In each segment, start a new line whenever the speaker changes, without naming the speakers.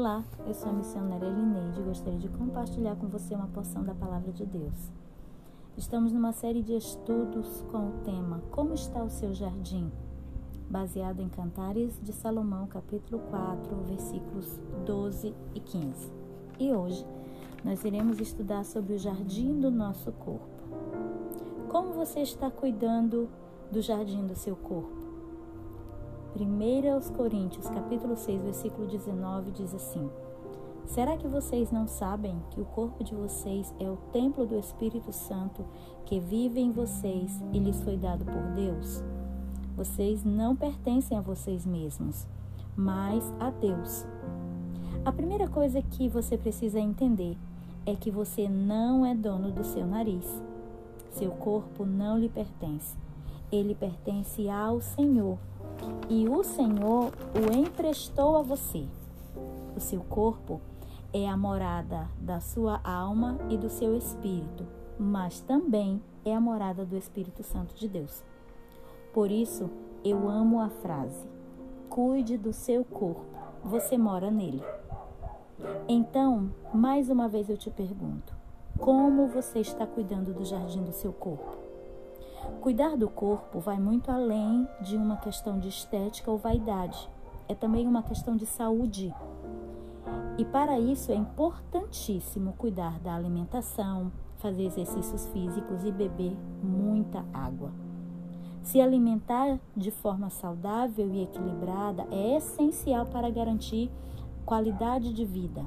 Olá, eu sou a missionária Elineide e gostaria de compartilhar com você uma porção da Palavra de Deus. Estamos numa série de estudos com o tema Como está o seu jardim? Baseado em Cantares de Salomão, capítulo 4, versículos 12 e 15. E hoje nós iremos estudar sobre o jardim do nosso corpo. Como você está cuidando do jardim do seu corpo? 1 aos Coríntios, capítulo 6, versículo 19, diz assim: Será que vocês não sabem que o corpo de vocês é o templo do Espírito Santo que vive em vocês e lhes foi dado por Deus? Vocês não pertencem a vocês mesmos, mas a Deus. A primeira coisa que você precisa entender é que você não é dono do seu nariz. Seu corpo não lhe pertence. Ele pertence ao Senhor e o Senhor o emprestou a você. O seu corpo é a morada da sua alma e do seu espírito, mas também é a morada do Espírito Santo de Deus. Por isso, eu amo a frase: cuide do seu corpo, você mora nele. Então, mais uma vez eu te pergunto: como você está cuidando do jardim do seu corpo? Cuidar do corpo vai muito além de uma questão de estética ou vaidade. É também uma questão de saúde. E para isso é importantíssimo cuidar da alimentação, fazer exercícios físicos e beber muita água. Se alimentar de forma saudável e equilibrada é essencial para garantir qualidade de vida.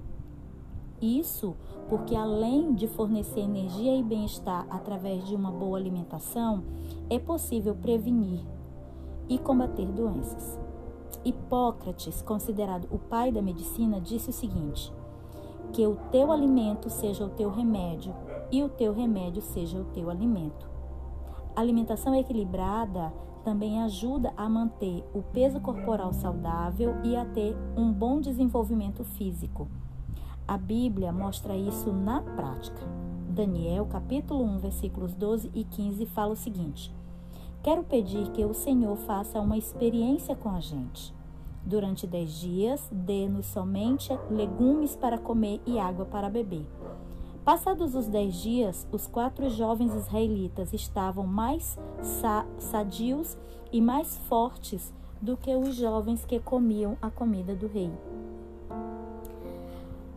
Isso porque, além de fornecer energia e bem-estar através de uma boa alimentação, é possível prevenir e combater doenças. Hipócrates, considerado o pai da medicina, disse o seguinte: que o teu alimento seja o teu remédio e o teu remédio seja o teu alimento. A alimentação equilibrada também ajuda a manter o peso corporal saudável e a ter um bom desenvolvimento físico. A Bíblia mostra isso na prática. Daniel, capítulo 1, versículos 12 e 15, fala o seguinte: Quero pedir que o Senhor faça uma experiência com a gente. Durante dez dias, dê-nos somente legumes para comer e água para beber. Passados os dez dias, os quatro jovens israelitas estavam mais sa sadios e mais fortes do que os jovens que comiam a comida do rei.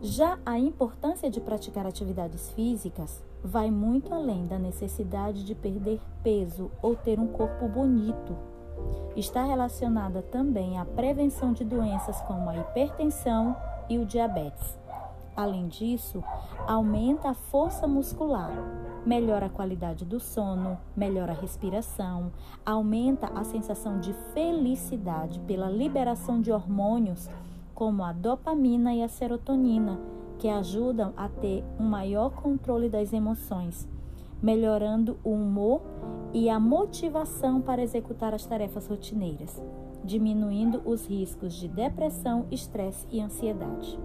Já a importância de praticar atividades físicas vai muito além da necessidade de perder peso ou ter um corpo bonito. Está relacionada também à prevenção de doenças como a hipertensão e o diabetes. Além disso, aumenta a força muscular, melhora a qualidade do sono, melhora a respiração, aumenta a sensação de felicidade pela liberação de hormônios como a dopamina e a serotonina, que ajudam a ter um maior controle das emoções, melhorando o humor e a motivação para executar as tarefas rotineiras, diminuindo os riscos de depressão, estresse e ansiedade.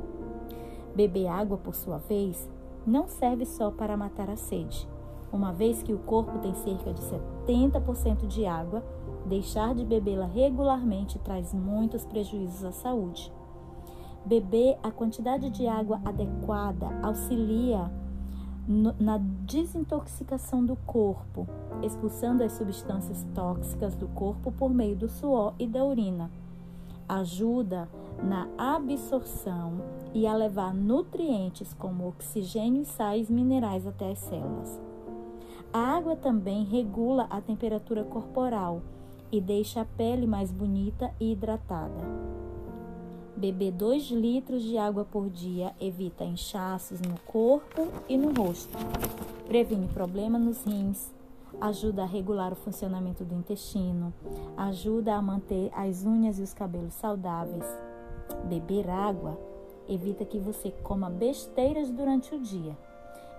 Beber água, por sua vez, não serve só para matar a sede. Uma vez que o corpo tem cerca de 70% de água, deixar de bebê-la regularmente traz muitos prejuízos à saúde. Beber a quantidade de água adequada auxilia no, na desintoxicação do corpo, expulsando as substâncias tóxicas do corpo por meio do suor e da urina. Ajuda na absorção e a levar nutrientes como oxigênio e sais minerais até as células. A água também regula a temperatura corporal e deixa a pele mais bonita e hidratada. Beber 2 litros de água por dia evita inchaços no corpo e no rosto. Previne problemas nos rins, ajuda a regular o funcionamento do intestino, ajuda a manter as unhas e os cabelos saudáveis. Beber água evita que você coma besteiras durante o dia.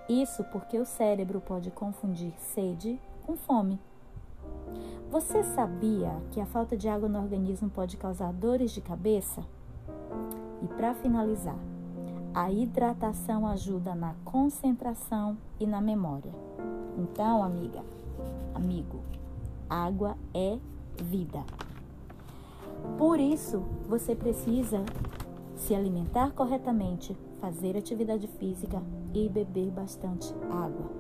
Isso porque o cérebro pode confundir sede com fome. Você sabia que a falta de água no organismo pode causar dores de cabeça? E para finalizar, a hidratação ajuda na concentração e na memória. Então, amiga, amigo, água é vida. Por isso, você precisa se alimentar corretamente, fazer atividade física e beber bastante água.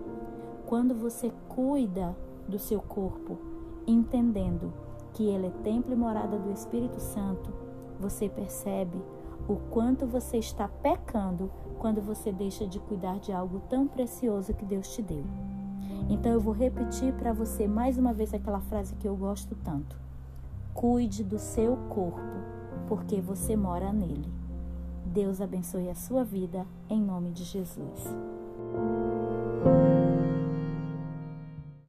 Quando você cuida do seu corpo, entendendo que ele é templo e morada do Espírito Santo, você percebe o quanto você está pecando quando você deixa de cuidar de algo tão precioso que Deus te deu. Então eu vou repetir para você mais uma vez aquela frase que eu gosto tanto. Cuide do seu corpo, porque você mora nele. Deus abençoe a sua vida, em nome de Jesus.